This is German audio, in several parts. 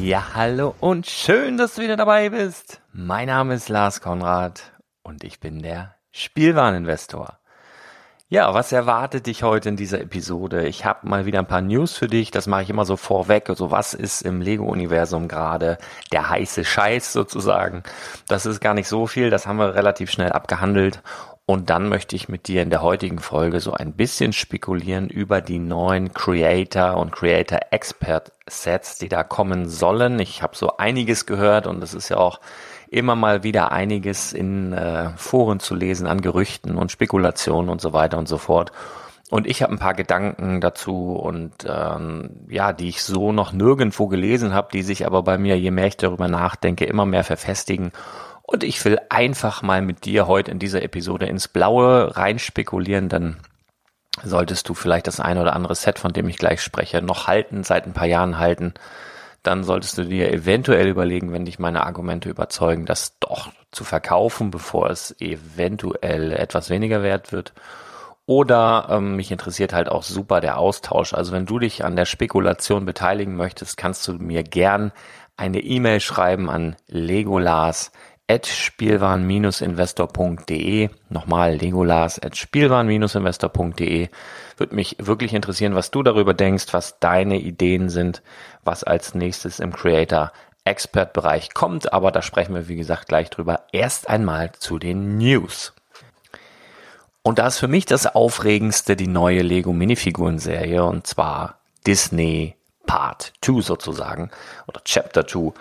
Ja, hallo und schön, dass du wieder dabei bist. Mein Name ist Lars Konrad und ich bin der Spielwareninvestor. Ja, was erwartet dich heute in dieser Episode? Ich habe mal wieder ein paar News für dich. Das mache ich immer so vorweg. Also was ist im Lego-Universum gerade der heiße Scheiß sozusagen? Das ist gar nicht so viel. Das haben wir relativ schnell abgehandelt. Und dann möchte ich mit dir in der heutigen Folge so ein bisschen spekulieren über die neuen Creator und Creator Expert Sets, die da kommen sollen. Ich habe so einiges gehört und es ist ja auch immer mal wieder einiges in äh, Foren zu lesen an Gerüchten und Spekulationen und so weiter und so fort. Und ich habe ein paar Gedanken dazu und ähm, ja, die ich so noch nirgendwo gelesen habe, die sich aber bei mir, je mehr ich darüber nachdenke, immer mehr verfestigen und ich will einfach mal mit dir heute in dieser Episode ins Blaue reinspekulieren, dann solltest du vielleicht das eine oder andere Set, von dem ich gleich spreche, noch halten, seit ein paar Jahren halten. Dann solltest du dir eventuell überlegen, wenn dich meine Argumente überzeugen, das doch zu verkaufen, bevor es eventuell etwas weniger wert wird. Oder ähm, mich interessiert halt auch super der Austausch. Also wenn du dich an der Spekulation beteiligen möchtest, kannst du mir gern eine E-Mail schreiben an legolas at spielwaren-investor.de. Nochmal Legolas at spielwaren-investor.de. Würde mich wirklich interessieren, was du darüber denkst, was deine Ideen sind, was als nächstes im Creator Expert Bereich kommt. Aber da sprechen wir, wie gesagt, gleich drüber. Erst einmal zu den News. Und da ist für mich das Aufregendste die neue Lego Minifiguren-Serie und zwar Disney Part 2 sozusagen oder Chapter 2.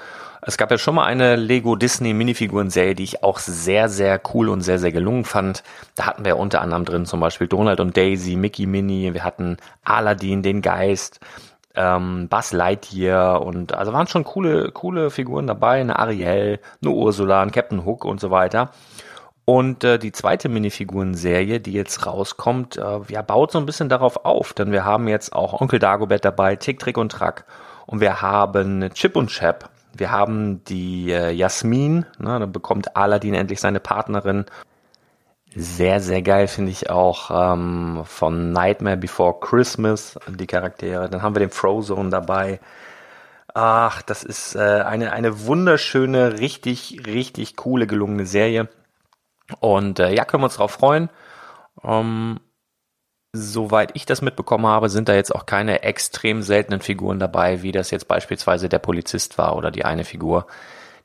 Es gab ja schon mal eine Lego Disney Minifiguren-Serie, die ich auch sehr, sehr cool und sehr, sehr gelungen fand. Da hatten wir unter anderem drin zum Beispiel Donald und Daisy, Mickey Minnie, wir hatten Aladdin, den Geist, ähm, Buzz Lightyear und also waren schon coole, coole Figuren dabei, eine Ariel, eine Ursula, ein Captain Hook und so weiter. Und äh, die zweite Minifiguren-Serie, die jetzt rauskommt, äh, ja, baut so ein bisschen darauf auf, denn wir haben jetzt auch Onkel Dagobert dabei, Tick, Trick und Track und wir haben Chip und Chap, wir haben die äh, Jasmin, ne, da bekommt Aladdin endlich seine Partnerin. Sehr, sehr geil finde ich auch ähm, von Nightmare Before Christmas die Charaktere. Dann haben wir den Frozone dabei. Ach, das ist äh, eine, eine wunderschöne, richtig, richtig coole, gelungene Serie. Und äh, ja, können wir uns drauf freuen. Ähm, soweit ich das mitbekommen habe, sind da jetzt auch keine extrem seltenen Figuren dabei, wie das jetzt beispielsweise der Polizist war oder die eine Figur,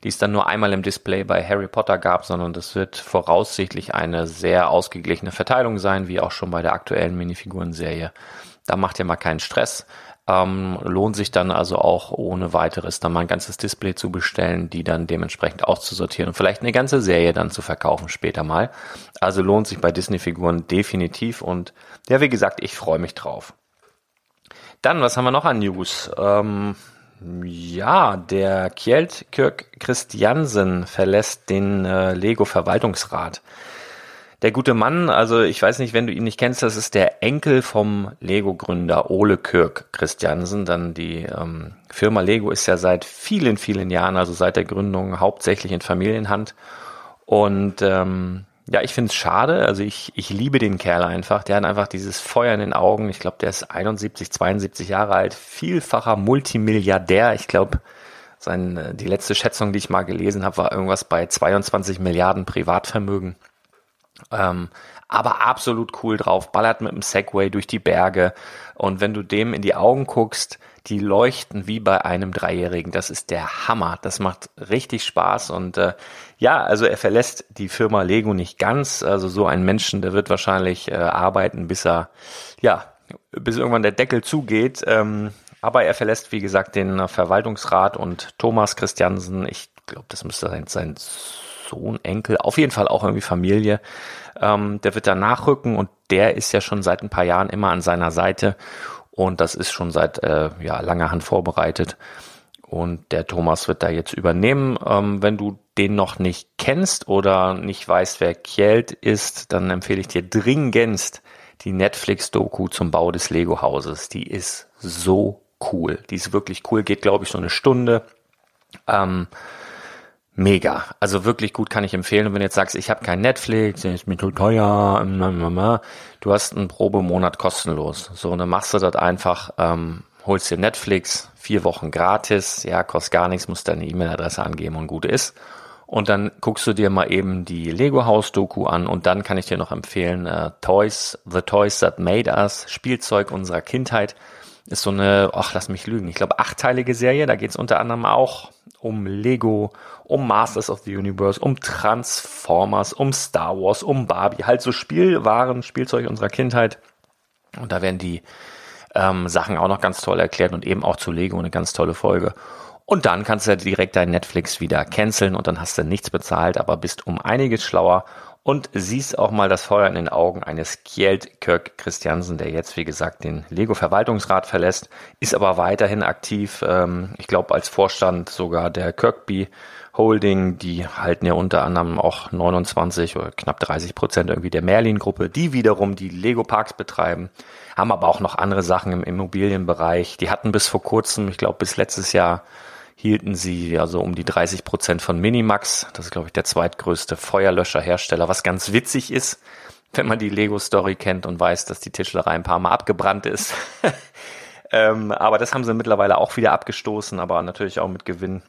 die es dann nur einmal im Display bei Harry Potter gab, sondern das wird voraussichtlich eine sehr ausgeglichene Verteilung sein, wie auch schon bei der aktuellen Minifigurenserie. Da macht ihr mal keinen Stress. Ähm, lohnt sich dann also auch ohne weiteres dann mal ein ganzes Display zu bestellen, die dann dementsprechend auszusortieren und vielleicht eine ganze Serie dann zu verkaufen später mal. Also lohnt sich bei Disney-Figuren definitiv und ja, wie gesagt, ich freue mich drauf. Dann, was haben wir noch an News? Ähm, ja, der Kjeld Kirk Christiansen verlässt den äh, Lego Verwaltungsrat. Der gute Mann, also ich weiß nicht, wenn du ihn nicht kennst, das ist der Enkel vom Lego-Gründer Ole Kirk Christiansen. Dann die ähm, Firma Lego ist ja seit vielen, vielen Jahren, also seit der Gründung, hauptsächlich in Familienhand. Und ähm, ja, ich finde es schade. Also ich, ich liebe den Kerl einfach. Der hat einfach dieses Feuer in den Augen. Ich glaube, der ist 71, 72 Jahre alt, vielfacher Multimilliardär. Ich glaube, sein, äh, die letzte Schätzung, die ich mal gelesen habe, war irgendwas bei 22 Milliarden Privatvermögen. Ähm, aber absolut cool drauf, ballert mit dem Segway durch die Berge und wenn du dem in die Augen guckst, die leuchten wie bei einem Dreijährigen. Das ist der Hammer. Das macht richtig Spaß und äh, ja, also er verlässt die Firma Lego nicht ganz. Also so ein Menschen, der wird wahrscheinlich äh, arbeiten, bis er ja bis irgendwann der Deckel zugeht. Ähm, aber er verlässt, wie gesagt, den Verwaltungsrat und Thomas Christiansen, ich glaube, das müsste sein, sein Sohn, Enkel, auf jeden Fall auch irgendwie Familie. Ähm, der wird da nachrücken und der ist ja schon seit ein paar Jahren immer an seiner Seite und das ist schon seit äh, ja, langer Hand vorbereitet. Und der Thomas wird da jetzt übernehmen. Ähm, wenn du den noch nicht kennst oder nicht weißt, wer Kjeld ist, dann empfehle ich dir dringendst die Netflix-Doku zum Bau des Lego-Hauses. Die ist so cool. Die ist wirklich cool, geht glaube ich so eine Stunde. Ähm, mega. Also wirklich gut kann ich empfehlen. Und wenn du jetzt sagst, ich habe kein Netflix, ist mir zu teuer, du hast einen Probemonat kostenlos. So, und dann machst du das einfach, ähm, holst dir Netflix, vier Wochen gratis, ja, kostet gar nichts, musst deine E-Mail-Adresse angeben und gut ist. Und dann guckst du dir mal eben die Lego House Doku an und dann kann ich dir noch empfehlen, äh, Toys, The Toys That Made Us, Spielzeug unserer Kindheit. Ist so eine, ach, lass mich lügen, ich glaube achteilige Serie. Da geht es unter anderem auch um Lego, um Masters of the Universe, um Transformers, um Star Wars, um Barbie. Halt so Spielwaren, Spielzeug unserer Kindheit. Und da werden die ähm, Sachen auch noch ganz toll erklärt und eben auch zu Lego eine ganz tolle Folge. Und dann kannst du direkt dein Netflix wieder canceln und dann hast du nichts bezahlt, aber bist um einiges schlauer und siehst auch mal das Feuer in den Augen eines Kjeld Kirk Christiansen, der jetzt, wie gesagt, den Lego Verwaltungsrat verlässt, ist aber weiterhin aktiv. Ähm, ich glaube, als Vorstand sogar der Kirkby Holding, die halten ja unter anderem auch 29 oder knapp 30 Prozent irgendwie der Merlin-Gruppe, die wiederum die Lego Parks betreiben, haben aber auch noch andere Sachen im Immobilienbereich. Die hatten bis vor kurzem, ich glaube bis letztes Jahr, hielten sie also um die 30 Prozent von Minimax. Das ist, glaube ich, der zweitgrößte Feuerlöscherhersteller, was ganz witzig ist, wenn man die Lego-Story kennt und weiß, dass die Tischlerei ein paar Mal abgebrannt ist. ähm, aber das haben sie mittlerweile auch wieder abgestoßen, aber natürlich auch mit Gewinn.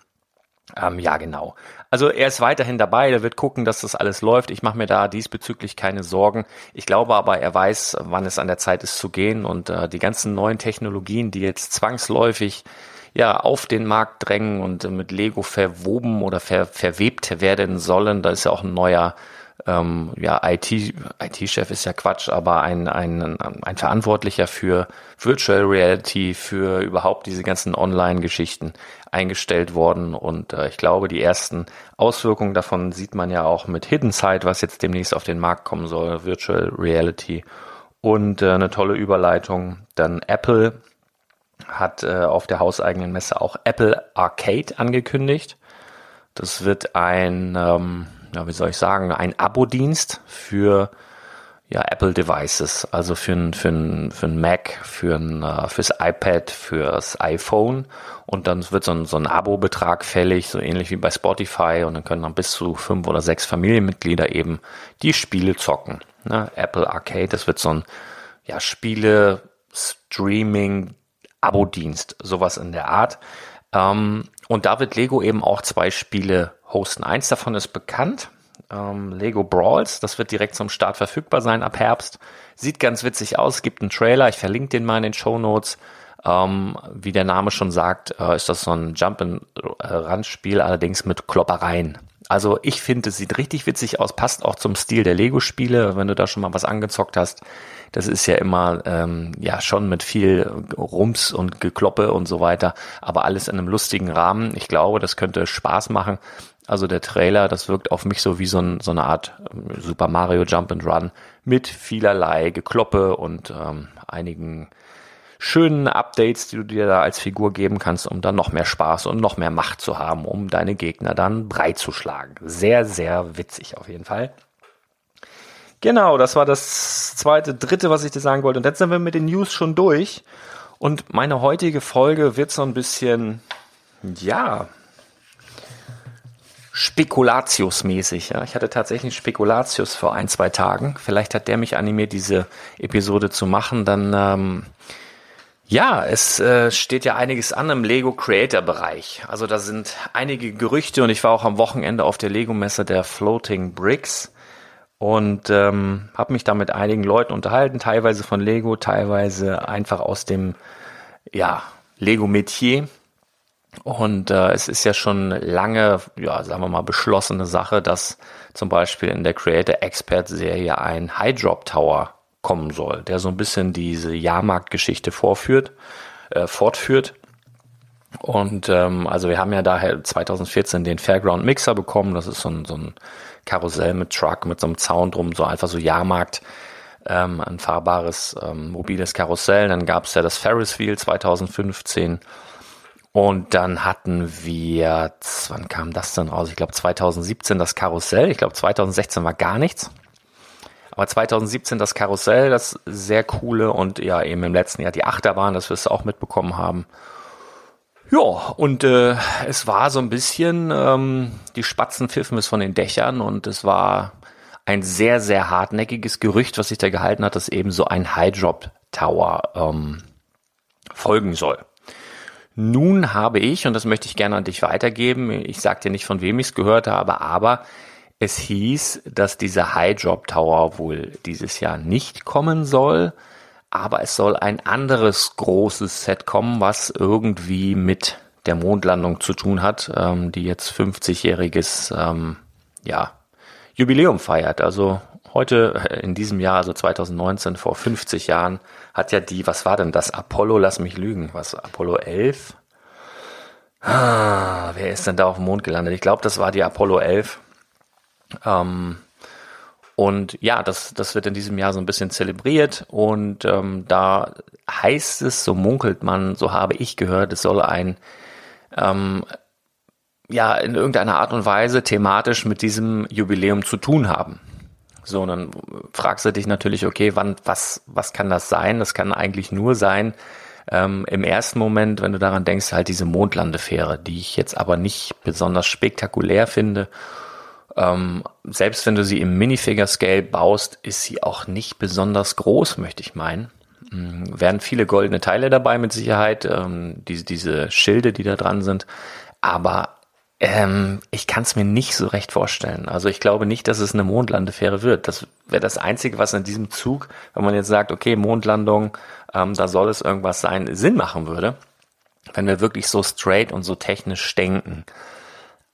Ähm, ja, genau. Also er ist weiterhin dabei, er wird gucken, dass das alles läuft. Ich mache mir da diesbezüglich keine Sorgen. Ich glaube aber, er weiß, wann es an der Zeit ist zu gehen und äh, die ganzen neuen Technologien, die jetzt zwangsläufig ja auf den Markt drängen und mit Lego verwoben oder ver, verwebt werden sollen. Da ist ja auch ein neuer ähm, ja, IT, IT-Chef ist ja Quatsch, aber ein, ein, ein Verantwortlicher für Virtual Reality, für überhaupt diese ganzen Online-Geschichten eingestellt worden. Und äh, ich glaube, die ersten Auswirkungen davon sieht man ja auch mit Hidden Side, was jetzt demnächst auf den Markt kommen soll, Virtual Reality. Und äh, eine tolle Überleitung. Dann Apple hat äh, auf der hauseigenen Messe auch Apple Arcade angekündigt. Das wird ein, ähm, ja, wie soll ich sagen, ein Abo-Dienst für ja, Apple Devices, also für ein, für ein, für ein Mac, für ein, uh, fürs iPad, fürs iPhone und dann wird so ein, so ein Abo-Betrag fällig, so ähnlich wie bei Spotify und dann können dann bis zu fünf oder sechs Familienmitglieder eben die Spiele zocken. Ne? Apple Arcade, das wird so ein ja, Spiele, Streaming, Abo-Dienst, sowas in der Art. Ähm, und da wird Lego eben auch zwei Spiele hosten. Eins davon ist bekannt, ähm, Lego Brawls. Das wird direkt zum Start verfügbar sein ab Herbst. Sieht ganz witzig aus, gibt einen Trailer. Ich verlinke den mal in den Show Notes. Ähm, wie der Name schon sagt, äh, ist das so ein Jump-and-Run-Spiel, allerdings mit Kloppereien. Also ich finde, es sieht richtig witzig aus, passt auch zum Stil der Lego-Spiele, wenn du da schon mal was angezockt hast. Das ist ja immer ähm, ja schon mit viel Rums und Gekloppe und so weiter, aber alles in einem lustigen Rahmen. Ich glaube, das könnte Spaß machen. Also der Trailer, das wirkt auf mich so wie so, ein, so eine Art ähm, Super Mario Jump and Run mit vielerlei Gekloppe und ähm, einigen schönen Updates, die du dir da als Figur geben kannst, um dann noch mehr Spaß und noch mehr Macht zu haben, um deine Gegner dann breit zu schlagen. Sehr, sehr witzig auf jeden Fall. Genau, das war das zweite, dritte, was ich dir sagen wollte. Und jetzt sind wir mit den News schon durch. Und meine heutige Folge wird so ein bisschen, ja, Spekulatius-mäßig. Ja. Ich hatte tatsächlich Spekulatius vor ein, zwei Tagen. Vielleicht hat der mich animiert, diese Episode zu machen. Dann, ähm, ja, es äh, steht ja einiges an im Lego Creator Bereich. Also da sind einige Gerüchte und ich war auch am Wochenende auf der Lego-Messe der Floating Bricks und ähm, habe mich da mit einigen Leuten unterhalten, teilweise von Lego, teilweise einfach aus dem, ja, Lego-Metier. Und äh, es ist ja schon lange, ja, sagen wir mal, beschlossene Sache, dass zum Beispiel in der Creator Expert Serie ein High Drop Tower kommen soll, der so ein bisschen diese Jahrmarktgeschichte vorführt, äh, fortführt. Und ähm, also wir haben ja daher 2014 den Fairground Mixer bekommen. Das ist so ein, so ein Karussell mit Truck, mit so einem Zaun drum, so einfach so Jahrmarkt, ähm, ein fahrbares ähm, mobiles Karussell. Dann gab es ja das Ferris Wheel 2015 und dann hatten wir, wann kam das denn raus? Ich glaube 2017 das Karussell. Ich glaube 2016 war gar nichts. Aber 2017 das Karussell, das sehr coole und ja eben im letzten Jahr die Achterbahn, dass wir es auch mitbekommen haben. Ja, und äh, es war so ein bisschen, ähm, die Spatzen pfiffen es von den Dächern und es war ein sehr, sehr hartnäckiges Gerücht, was sich da gehalten hat, dass eben so ein High Drop Tower ähm, folgen soll. Nun habe ich, und das möchte ich gerne an dich weitergeben, ich sage dir nicht, von wem ich es gehört habe, aber es hieß, dass dieser High Drop Tower wohl dieses Jahr nicht kommen soll, aber es soll ein anderes großes Set kommen, was irgendwie mit der Mondlandung zu tun hat, ähm, die jetzt 50-jähriges ähm, ja, Jubiläum feiert. Also heute äh, in diesem Jahr, also 2019, vor 50 Jahren, hat ja die, was war denn das? Apollo, lass mich lügen, was, Apollo 11? Ah, wer ist denn da auf dem Mond gelandet? Ich glaube, das war die Apollo 11. Ähm, und ja, das, das wird in diesem Jahr so ein bisschen zelebriert und ähm, da heißt es, so munkelt man, so habe ich gehört, es soll ein ähm, ja in irgendeiner Art und Weise thematisch mit diesem Jubiläum zu tun haben. So, und dann fragst du dich natürlich, okay, wann, was, was kann das sein? Das kann eigentlich nur sein, ähm, im ersten Moment, wenn du daran denkst, halt diese Mondlandefähre, die ich jetzt aber nicht besonders spektakulär finde. Ähm, selbst wenn du sie im Minifigure-Scale baust, ist sie auch nicht besonders groß, möchte ich meinen. Ähm, werden viele goldene Teile dabei mit Sicherheit, ähm, diese, diese Schilde, die da dran sind. Aber ähm, ich kann es mir nicht so recht vorstellen. Also ich glaube nicht, dass es eine Mondlandefähre wird. Das wäre das Einzige, was in diesem Zug, wenn man jetzt sagt, okay, Mondlandung, ähm, da soll es irgendwas sein, Sinn machen würde, wenn wir wirklich so straight und so technisch denken.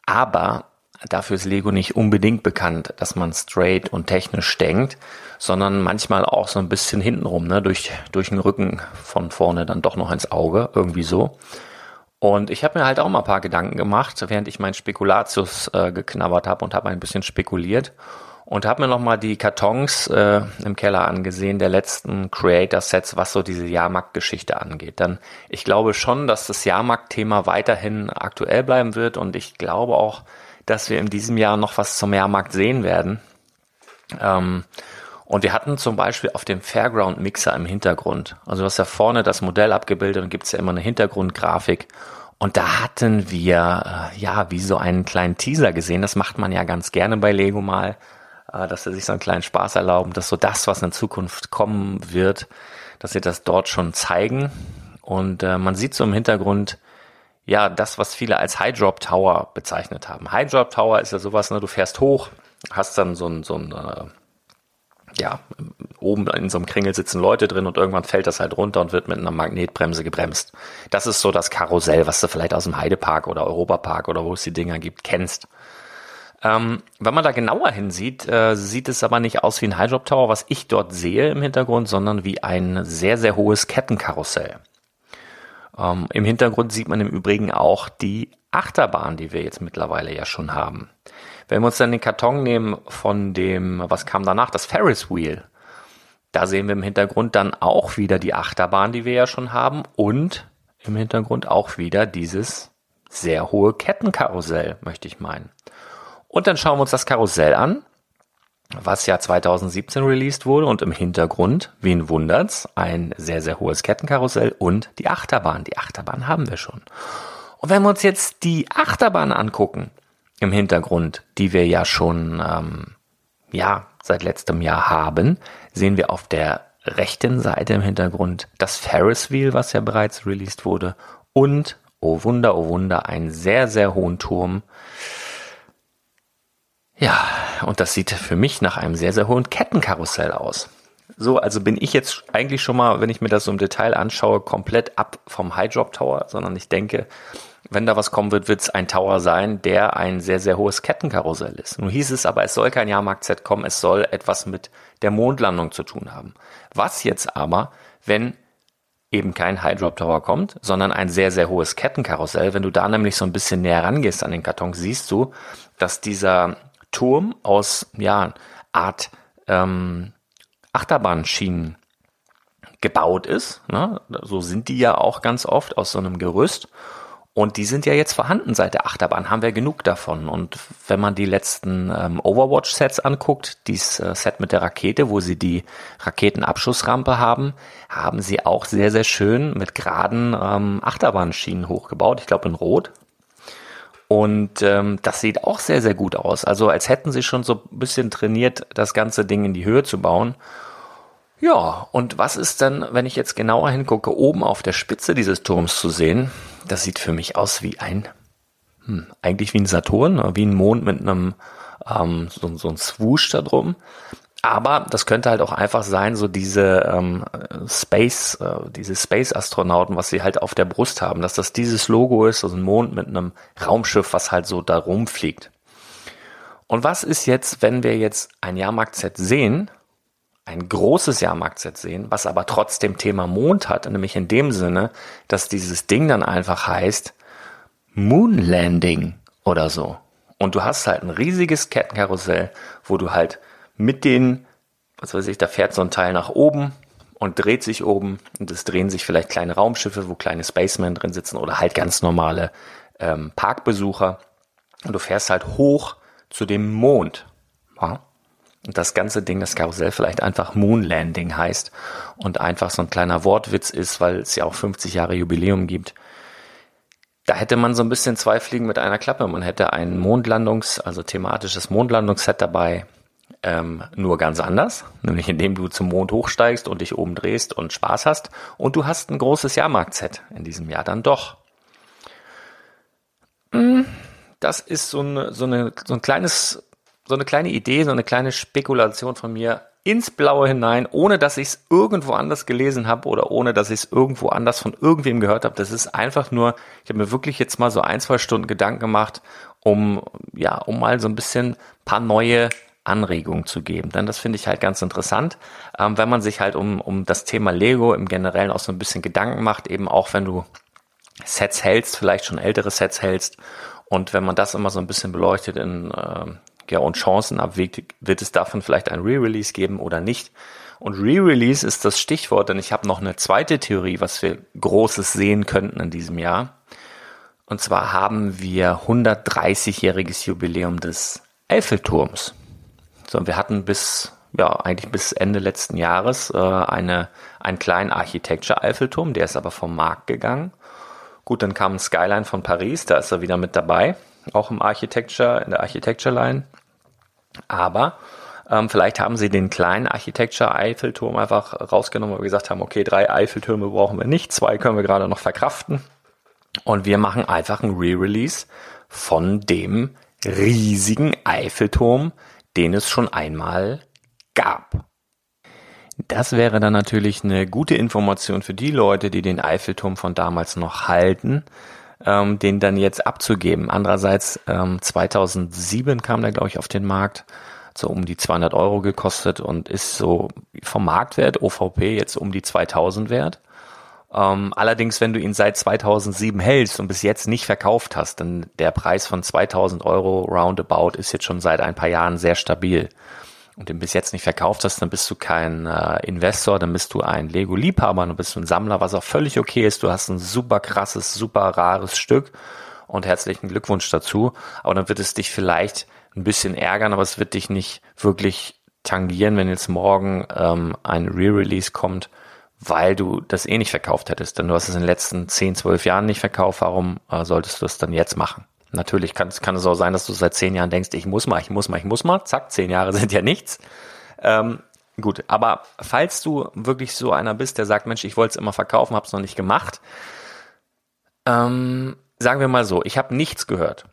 Aber dafür ist Lego nicht unbedingt bekannt, dass man straight und technisch denkt, sondern manchmal auch so ein bisschen hintenrum, ne, durch, durch den Rücken von vorne dann doch noch ins Auge, irgendwie so. Und ich habe mir halt auch mal ein paar Gedanken gemacht, während ich meinen Spekulatius äh, geknabbert habe und habe ein bisschen spekuliert und habe mir nochmal die Kartons äh, im Keller angesehen der letzten Creator-Sets, was so diese Jahrmarkt-Geschichte angeht. Dann ich glaube schon, dass das Jahrmarkt-Thema weiterhin aktuell bleiben wird und ich glaube auch, dass wir in diesem Jahr noch was zum Jahrmarkt sehen werden. Ähm, und wir hatten zum Beispiel auf dem Fairground Mixer im Hintergrund, also du hast ja vorne das Modell abgebildet und gibt's ja immer eine Hintergrundgrafik. Und da hatten wir, äh, ja, wie so einen kleinen Teaser gesehen. Das macht man ja ganz gerne bei Lego mal, äh, dass sie sich so einen kleinen Spaß erlauben, dass so das, was in Zukunft kommen wird, dass sie das dort schon zeigen. Und äh, man sieht so im Hintergrund, ja, das, was viele als High Drop Tower bezeichnet haben. High Drop Tower ist ja sowas, ne, du fährst hoch, hast dann so ein, so ein äh, ja, oben in so einem Kringel sitzen Leute drin und irgendwann fällt das halt runter und wird mit einer Magnetbremse gebremst. Das ist so das Karussell, was du vielleicht aus dem Heidepark oder Europapark oder wo es die Dinger gibt, kennst. Ähm, wenn man da genauer hinsieht, äh, sieht es aber nicht aus wie ein High Drop Tower, was ich dort sehe im Hintergrund, sondern wie ein sehr, sehr hohes Kettenkarussell. Ähm, Im Hintergrund sieht man im Übrigen auch die Achterbahn, die wir jetzt mittlerweile ja schon haben. Wenn wir uns dann den Karton nehmen von dem, was kam danach, das Ferris Wheel, da sehen wir im Hintergrund dann auch wieder die Achterbahn, die wir ja schon haben und im Hintergrund auch wieder dieses sehr hohe Kettenkarussell, möchte ich meinen. Und dann schauen wir uns das Karussell an was ja 2017 released wurde und im Hintergrund, wen wundert's, ein sehr, sehr hohes Kettenkarussell und die Achterbahn. Die Achterbahn haben wir schon. Und wenn wir uns jetzt die Achterbahn angucken, im Hintergrund, die wir ja schon, ähm, ja, seit letztem Jahr haben, sehen wir auf der rechten Seite im Hintergrund das Ferris Wheel, was ja bereits released wurde und, oh Wunder, oh Wunder, einen sehr, sehr hohen Turm, ja, und das sieht für mich nach einem sehr, sehr hohen Kettenkarussell aus. So, also bin ich jetzt eigentlich schon mal, wenn ich mir das so im Detail anschaue, komplett ab vom High Drop Tower, sondern ich denke, wenn da was kommen wird, wird es ein Tower sein, der ein sehr, sehr hohes Kettenkarussell ist. Nun hieß es aber, es soll kein Jahrmarkt-Set kommen, es soll etwas mit der Mondlandung zu tun haben. Was jetzt aber, wenn eben kein High Drop Tower kommt, sondern ein sehr, sehr hohes Kettenkarussell. Wenn du da nämlich so ein bisschen näher rangehst an den Karton, siehst du, dass dieser Turm aus ja Art ähm, Achterbahnschienen gebaut ist. Ne? So sind die ja auch ganz oft aus so einem Gerüst. Und die sind ja jetzt vorhanden seit der Achterbahn, haben wir genug davon. Und wenn man die letzten ähm, Overwatch-Sets anguckt, dieses äh, Set mit der Rakete, wo sie die Raketenabschussrampe haben, haben sie auch sehr, sehr schön mit geraden ähm, Achterbahnschienen hochgebaut. Ich glaube in Rot, und ähm, das sieht auch sehr, sehr gut aus. Also als hätten sie schon so ein bisschen trainiert, das ganze Ding in die Höhe zu bauen. Ja, und was ist dann, wenn ich jetzt genauer hingucke, oben auf der Spitze dieses Turms zu sehen? Das sieht für mich aus wie ein, hm, eigentlich wie ein Saturn, wie ein Mond mit einem ähm, so, so ein Swoosh da drum. Aber das könnte halt auch einfach sein, so diese ähm, Space, äh, diese Space-Astronauten, was sie halt auf der Brust haben, dass das dieses Logo ist, also ein Mond mit einem Raumschiff, was halt so da rumfliegt. Und was ist jetzt, wenn wir jetzt ein Jahrmarkt-Set sehen, ein großes Jahrmarkt-Set sehen, was aber trotzdem Thema Mond hat, nämlich in dem Sinne, dass dieses Ding dann einfach heißt Moon Landing oder so. Und du hast halt ein riesiges Kettenkarussell, wo du halt mit den, was weiß ich, da fährt so ein Teil nach oben und dreht sich oben und es drehen sich vielleicht kleine Raumschiffe, wo kleine Spacemen drin sitzen oder halt ganz normale ähm, Parkbesucher. Und du fährst halt hoch zu dem Mond. Ja? Und das ganze Ding, das Karussell vielleicht einfach Moon Landing heißt und einfach so ein kleiner Wortwitz ist, weil es ja auch 50 Jahre Jubiläum gibt. Da hätte man so ein bisschen zwei Fliegen mit einer Klappe. Man hätte ein Mondlandungs-, also thematisches Mondlandungsset dabei ähm, nur ganz anders, nämlich indem du zum Mond hochsteigst und dich oben drehst und Spaß hast. Und du hast ein großes Jahrmarkt-Set in diesem Jahr dann doch. Hm, das ist so, eine, so, eine, so ein kleines, so eine kleine Idee, so eine kleine Spekulation von mir ins Blaue hinein, ohne dass ich es irgendwo anders gelesen habe oder ohne dass ich es irgendwo anders von irgendwem gehört habe. Das ist einfach nur, ich habe mir wirklich jetzt mal so ein, zwei Stunden Gedanken gemacht um, ja, um mal so ein bisschen paar neue Anregungen zu geben. Denn das finde ich halt ganz interessant, ähm, wenn man sich halt um, um das Thema Lego im Generellen auch so ein bisschen Gedanken macht, eben auch wenn du Sets hältst, vielleicht schon ältere Sets hältst und wenn man das immer so ein bisschen beleuchtet in äh, ja, und Chancen abwägt, wird es davon vielleicht ein Re-Release geben oder nicht. Und Re-Release ist das Stichwort, denn ich habe noch eine zweite Theorie, was wir Großes sehen könnten in diesem Jahr. Und zwar haben wir 130-jähriges Jubiläum des Eiffelturms. So, wir hatten bis, ja, eigentlich bis Ende letzten Jahres äh, eine, einen kleinen Architecture-Eiffelturm, der ist aber vom Markt gegangen. Gut, dann kam ein Skyline von Paris, da ist er wieder mit dabei, auch im Architecture, in der Architecture Line. Aber ähm, vielleicht haben sie den kleinen Architecture Eiffelturm einfach rausgenommen, weil wir gesagt haben, okay, drei Eiffeltürme brauchen wir nicht, zwei können wir gerade noch verkraften. Und wir machen einfach ein Re-Release von dem riesigen Eiffelturm, den es schon einmal gab. Das wäre dann natürlich eine gute Information für die Leute, die den Eiffelturm von damals noch halten, ähm, den dann jetzt abzugeben. Andererseits, ähm, 2007 kam der, glaube ich, auf den Markt, so um die 200 Euro gekostet und ist so vom Marktwert OVP jetzt um die 2000 wert. Ähm, allerdings, wenn du ihn seit 2007 hältst und bis jetzt nicht verkauft hast, dann der Preis von 2000 Euro roundabout ist jetzt schon seit ein paar Jahren sehr stabil. Und den bis jetzt nicht verkauft hast, dann bist du kein äh, Investor, dann bist du ein Lego-Liebhaber, dann bist du ein Sammler, was auch völlig okay ist. Du hast ein super krasses, super rares Stück und herzlichen Glückwunsch dazu. Aber dann wird es dich vielleicht ein bisschen ärgern, aber es wird dich nicht wirklich tangieren, wenn jetzt morgen ähm, ein Re-Release kommt weil du das eh nicht verkauft hättest. Denn du hast es in den letzten 10, 12 Jahren nicht verkauft. Warum äh, solltest du es dann jetzt machen? Natürlich kann, kann es auch sein, dass du seit 10 Jahren denkst, ich muss mal, ich muss mal, ich muss mal. Zack, 10 Jahre sind ja nichts. Ähm, gut, aber falls du wirklich so einer bist, der sagt, Mensch, ich wollte es immer verkaufen, habe es noch nicht gemacht. Ähm, sagen wir mal so, ich habe nichts gehört.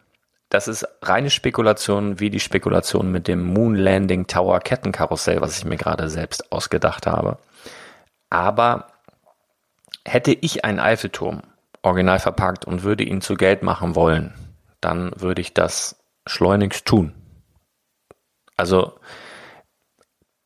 Das ist reine Spekulation, wie die Spekulation mit dem Moon Landing Tower Kettenkarussell, was ich mir gerade selbst ausgedacht habe. Aber hätte ich einen Eiffelturm original verpackt und würde ihn zu Geld machen wollen, dann würde ich das schleunigst tun. Also,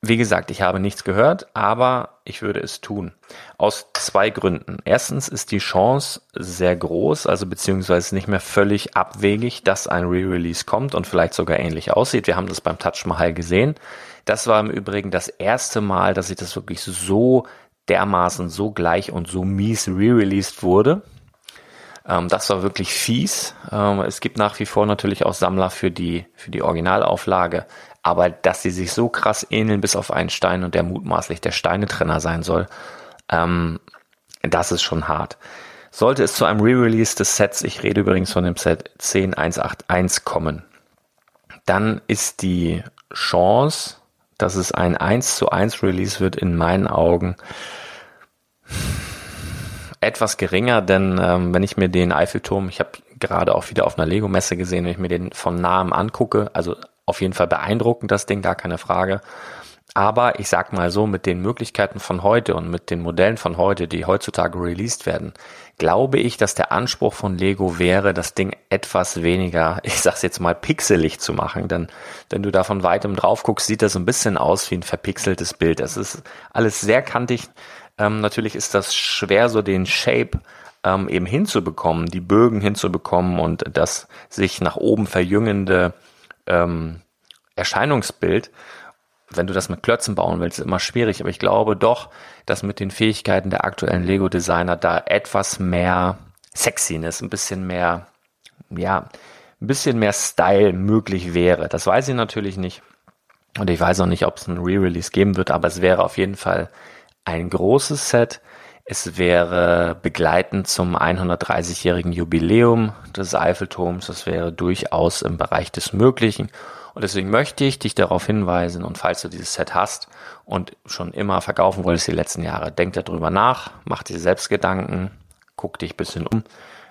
wie gesagt, ich habe nichts gehört, aber ich würde es tun. Aus zwei Gründen. Erstens ist die Chance sehr groß, also beziehungsweise nicht mehr völlig abwegig, dass ein Re-Release kommt und vielleicht sogar ähnlich aussieht. Wir haben das beim Touch Mahal gesehen. Das war im Übrigen das erste Mal, dass ich das wirklich so dermaßen so gleich und so mies re-released wurde. Ähm, das war wirklich fies. Ähm, es gibt nach wie vor natürlich auch Sammler für die, für die Originalauflage. Aber dass sie sich so krass ähneln bis auf einen Stein und der mutmaßlich der Steinetrenner sein soll, ähm, das ist schon hart. Sollte es zu einem Re-Release des Sets, ich rede übrigens von dem Set 10181 kommen, dann ist die Chance, dass es ein 1 zu 1 Release wird, in meinen Augen etwas geringer, denn ähm, wenn ich mir den Eiffelturm, ich habe gerade auch wieder auf einer Lego-Messe gesehen, wenn ich mir den von nahem angucke, also auf jeden Fall beeindruckend, das Ding, gar keine Frage. Aber ich sag mal so, mit den Möglichkeiten von heute und mit den Modellen von heute, die heutzutage released werden, glaube ich, dass der Anspruch von Lego wäre, das Ding etwas weniger, ich sag's jetzt mal, pixelig zu machen. Denn wenn du da von weitem drauf guckst, sieht das ein bisschen aus wie ein verpixeltes Bild. Es ist alles sehr kantig. Ähm, natürlich ist das schwer, so den Shape ähm, eben hinzubekommen, die Bögen hinzubekommen und das sich nach oben verjüngende ähm, Erscheinungsbild wenn du das mit Klötzen bauen willst, ist immer schwierig. Aber ich glaube doch, dass mit den Fähigkeiten der aktuellen Lego-Designer da etwas mehr Sexiness, ein bisschen mehr, ja, ein bisschen mehr Style möglich wäre. Das weiß ich natürlich nicht. Und ich weiß auch nicht, ob es ein Re-Release geben wird, aber es wäre auf jeden Fall ein großes Set. Es wäre begleitend zum 130-jährigen Jubiläum des Eiffelturms. Das wäre durchaus im Bereich des Möglichen. Und deswegen möchte ich dich darauf hinweisen und falls du dieses Set hast und schon immer verkaufen wolltest die letzten Jahre, denk darüber nach, mach dir selbst Gedanken, guck dich bisschen um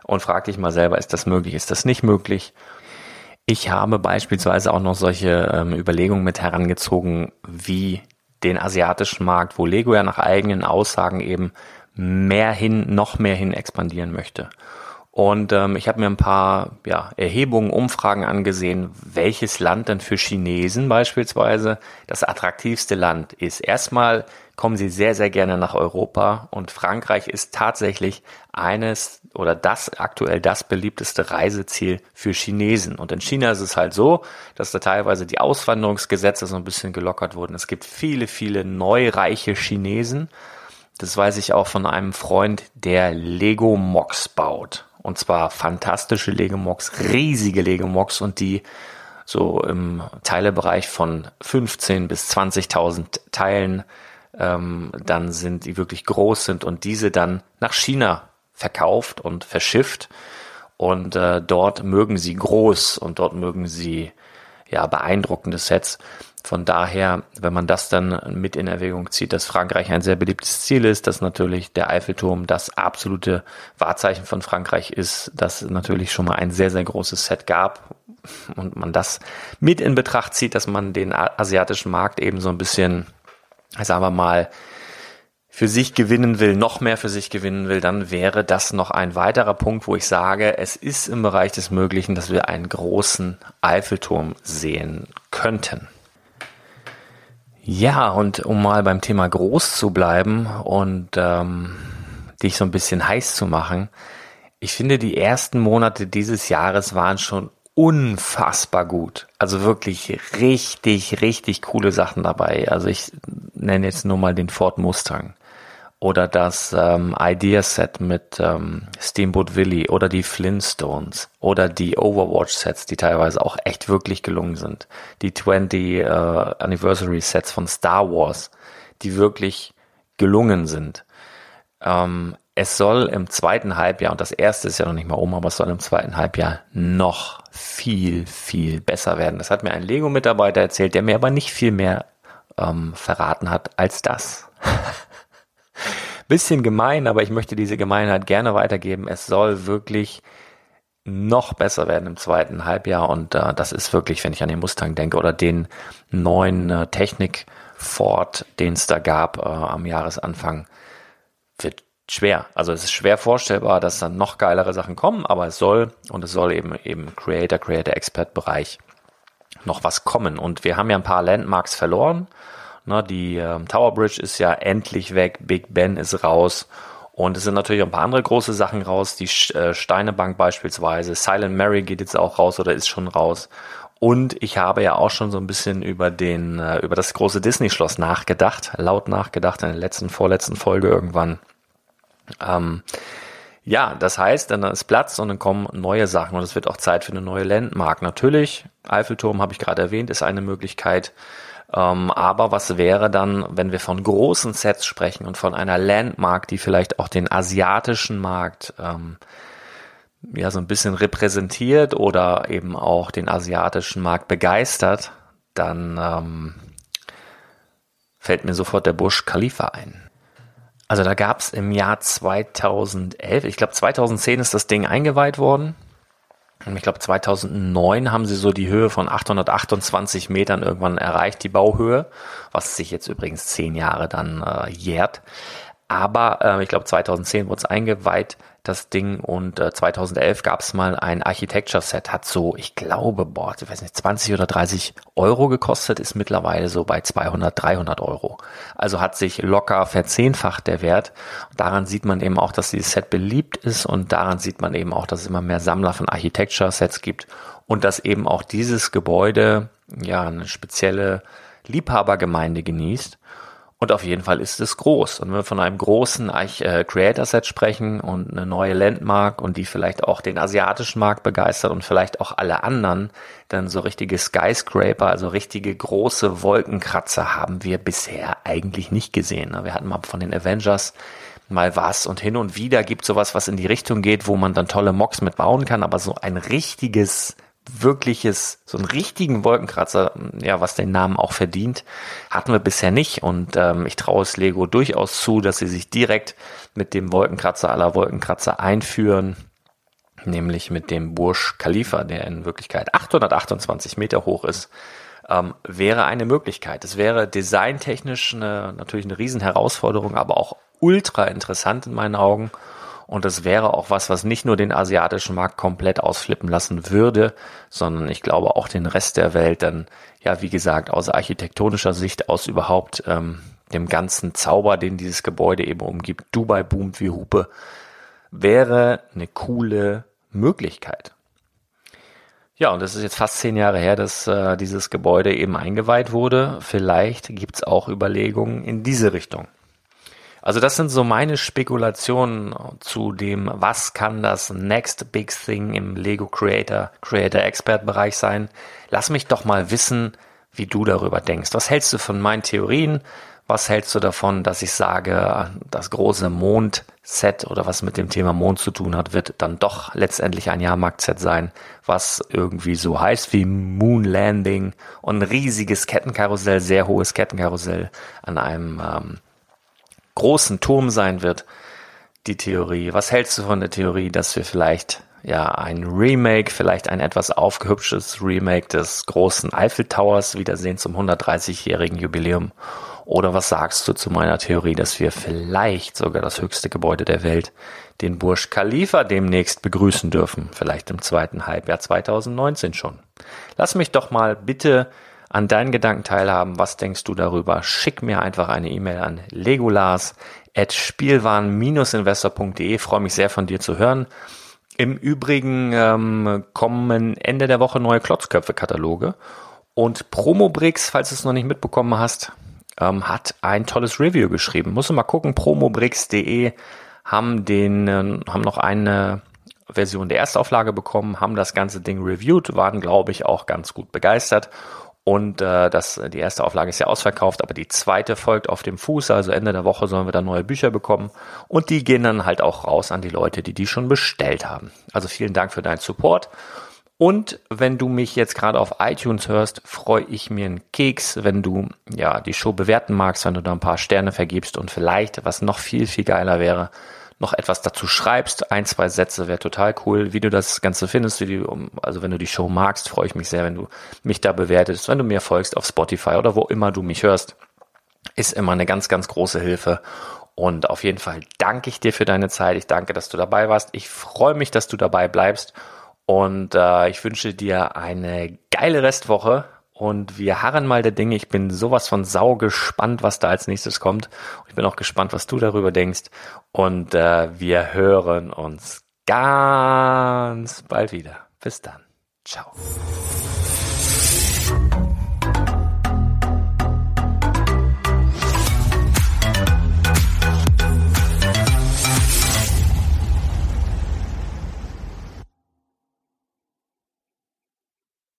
und frag dich mal selber, ist das möglich, ist das nicht möglich? Ich habe beispielsweise auch noch solche ähm, Überlegungen mit herangezogen, wie den asiatischen Markt, wo Lego ja nach eigenen Aussagen eben mehr hin, noch mehr hin expandieren möchte. Und ähm, ich habe mir ein paar ja, Erhebungen, Umfragen angesehen, welches Land denn für Chinesen beispielsweise das attraktivste Land ist. Erstmal kommen sie sehr, sehr gerne nach Europa und Frankreich ist tatsächlich eines oder das aktuell das beliebteste Reiseziel für Chinesen. Und in China ist es halt so, dass da teilweise die Auswanderungsgesetze so ein bisschen gelockert wurden. Es gibt viele, viele neureiche Chinesen. Das weiß ich auch von einem Freund, der Lego Mox baut. Und zwar fantastische Legemox, riesige Legemox und die so im Teilebereich von 15 bis 20.000 Teilen ähm, dann sind, die wirklich groß sind und diese dann nach China verkauft und verschifft. Und äh, dort mögen sie groß und dort mögen sie ja beeindruckende Sets. Von daher, wenn man das dann mit in Erwägung zieht, dass Frankreich ein sehr beliebtes Ziel ist, dass natürlich der Eiffelturm das absolute Wahrzeichen von Frankreich ist, dass natürlich schon mal ein sehr, sehr großes Set gab und man das mit in Betracht zieht, dass man den asiatischen Markt eben so ein bisschen, sagen wir mal, für sich gewinnen will, noch mehr für sich gewinnen will, dann wäre das noch ein weiterer Punkt, wo ich sage, es ist im Bereich des Möglichen, dass wir einen großen Eiffelturm sehen könnten. Ja, und um mal beim Thema groß zu bleiben und ähm, dich so ein bisschen heiß zu machen, ich finde, die ersten Monate dieses Jahres waren schon unfassbar gut. Also wirklich richtig, richtig coole Sachen dabei. Also ich nenne jetzt nur mal den Ford Mustang oder das ähm, Idea-Set mit ähm, Steamboat Willie oder die Flintstones oder die Overwatch-Sets, die teilweise auch echt wirklich gelungen sind. Die 20 äh, Anniversary-Sets von Star Wars, die wirklich gelungen sind. Ähm, es soll im zweiten Halbjahr, und das erste ist ja noch nicht mal um, aber es soll im zweiten Halbjahr noch viel, viel besser werden. Das hat mir ein Lego-Mitarbeiter erzählt, der mir aber nicht viel mehr ähm, verraten hat als das. Bisschen gemein, aber ich möchte diese Gemeinheit gerne weitergeben. Es soll wirklich noch besser werden im zweiten Halbjahr und äh, das ist wirklich, wenn ich an den Mustang denke oder den neuen äh, Technik Ford, den es da gab äh, am Jahresanfang, wird schwer. Also es ist schwer vorstellbar, dass dann noch geilere Sachen kommen, aber es soll und es soll eben eben Creator, Creator Expert Bereich noch was kommen und wir haben ja ein paar Landmarks verloren Ne, die ähm, Tower Bridge ist ja endlich weg, Big Ben ist raus und es sind natürlich ein paar andere große Sachen raus, die äh, Steinebank beispielsweise, Silent Mary geht jetzt auch raus oder ist schon raus. Und ich habe ja auch schon so ein bisschen über den, äh, über das große Disney-Schloss nachgedacht, laut nachgedacht in der letzten, vorletzten Folge irgendwann. Ähm, ja, das heißt, dann ist Platz und dann kommen neue Sachen und es wird auch Zeit für eine neue Landmark. Natürlich, Eiffelturm habe ich gerade erwähnt, ist eine Möglichkeit. Ähm, aber was wäre dann, wenn wir von großen Sets sprechen und von einer Landmark, die vielleicht auch den asiatischen Markt ähm, ja so ein bisschen repräsentiert oder eben auch den asiatischen Markt begeistert, dann ähm, fällt mir sofort der Bush Khalifa ein. Also da gab es im Jahr 2011, ich glaube 2010 ist das Ding eingeweiht worden ich glaube 2009 haben sie so die Höhe von 828 Metern irgendwann erreicht, die Bauhöhe, was sich jetzt übrigens zehn Jahre dann äh, jährt. Aber äh, ich glaube 2010 wurde es eingeweiht das Ding und äh, 2011 gab es mal ein Architecture Set, hat so, ich glaube, boah, ich weiß nicht, 20 oder 30 Euro gekostet, ist mittlerweile so bei 200, 300 Euro. Also hat sich locker verzehnfacht der Wert. Daran sieht man eben auch, dass dieses Set beliebt ist und daran sieht man eben auch, dass es immer mehr Sammler von Architecture Sets gibt und dass eben auch dieses Gebäude ja eine spezielle Liebhabergemeinde genießt. Und auf jeden Fall ist es groß. Und wenn wir von einem großen äh, Creator-Set sprechen und eine neue Landmark und die vielleicht auch den asiatischen Markt begeistert und vielleicht auch alle anderen, dann so richtige Skyscraper, also richtige große Wolkenkratzer haben wir bisher eigentlich nicht gesehen. Wir hatten mal von den Avengers mal was und hin und wieder gibt sowas, was in die Richtung geht, wo man dann tolle Mocks mitbauen kann, aber so ein richtiges wirkliches, so einen richtigen Wolkenkratzer, ja, was den Namen auch verdient, hatten wir bisher nicht. Und ähm, ich traue es Lego durchaus zu, dass sie sich direkt mit dem Wolkenkratzer aller Wolkenkratzer einführen, nämlich mit dem Burj Khalifa, der in Wirklichkeit 828 Meter hoch ist, ähm, wäre eine Möglichkeit. Es wäre designtechnisch eine, natürlich eine Riesenherausforderung, aber auch ultra interessant in meinen Augen. Und das wäre auch was, was nicht nur den asiatischen Markt komplett ausflippen lassen würde, sondern ich glaube auch den Rest der Welt dann, ja, wie gesagt, aus architektonischer Sicht, aus überhaupt ähm, dem ganzen Zauber, den dieses Gebäude eben umgibt, Dubai boomt wie Hupe, wäre eine coole Möglichkeit. Ja, und das ist jetzt fast zehn Jahre her, dass äh, dieses Gebäude eben eingeweiht wurde. Vielleicht gibt's auch Überlegungen in diese Richtung. Also das sind so meine Spekulationen zu dem, was kann das Next Big Thing im Lego Creator, Creator Expert Bereich sein. Lass mich doch mal wissen, wie du darüber denkst. Was hältst du von meinen Theorien? Was hältst du davon, dass ich sage, das große Mond-Set oder was mit dem Thema Mond zu tun hat, wird dann doch letztendlich ein Jahrmarkt-Set sein, was irgendwie so heißt wie Moon Landing und ein riesiges Kettenkarussell, sehr hohes Kettenkarussell an einem ähm, großen Turm sein wird. Die Theorie. Was hältst du von der Theorie, dass wir vielleicht ja ein Remake, vielleicht ein etwas aufgehübschtes Remake des großen Eiffel Towers wiedersehen zum 130-jährigen Jubiläum? Oder was sagst du zu meiner Theorie, dass wir vielleicht sogar das höchste Gebäude der Welt, den Burj Khalifa, demnächst begrüßen dürfen? Vielleicht im zweiten Halbjahr 2019 schon. Lass mich doch mal bitte an deinen Gedanken teilhaben. Was denkst du darüber? Schick mir einfach eine E-Mail an legolas.spielwaren-investor.de. Freue mich sehr von dir zu hören. Im Übrigen ähm, kommen Ende der Woche neue Klotzköpfe-Kataloge. Und Promobrix, falls du es noch nicht mitbekommen hast, ähm, hat ein tolles Review geschrieben. Musst du mal gucken, promobrix.de haben den, äh, haben noch eine Version der Erstauflage bekommen, haben das ganze Ding reviewed, waren, glaube ich, auch ganz gut begeistert. Und äh, das, die erste Auflage ist ja ausverkauft, aber die zweite folgt auf dem Fuß. Also Ende der Woche sollen wir dann neue Bücher bekommen. Und die gehen dann halt auch raus an die Leute, die die schon bestellt haben. Also vielen Dank für deinen Support. Und wenn du mich jetzt gerade auf iTunes hörst, freue ich mir einen Keks, wenn du ja die Show bewerten magst, wenn du da ein paar Sterne vergibst und vielleicht, was noch viel, viel geiler wäre, noch etwas dazu schreibst. Ein, zwei Sätze wäre total cool. Wie du das Ganze findest, wie du, also wenn du die Show magst, freue ich mich sehr, wenn du mich da bewertest, wenn du mir folgst auf Spotify oder wo immer du mich hörst. Ist immer eine ganz, ganz große Hilfe. Und auf jeden Fall danke ich dir für deine Zeit. Ich danke, dass du dabei warst. Ich freue mich, dass du dabei bleibst. Und äh, ich wünsche dir eine geile Restwoche und wir harren mal der Dinge. Ich bin sowas von sau gespannt, was da als nächstes kommt. Ich bin auch gespannt, was du darüber denkst. Und äh, wir hören uns ganz bald wieder. Bis dann. Ciao.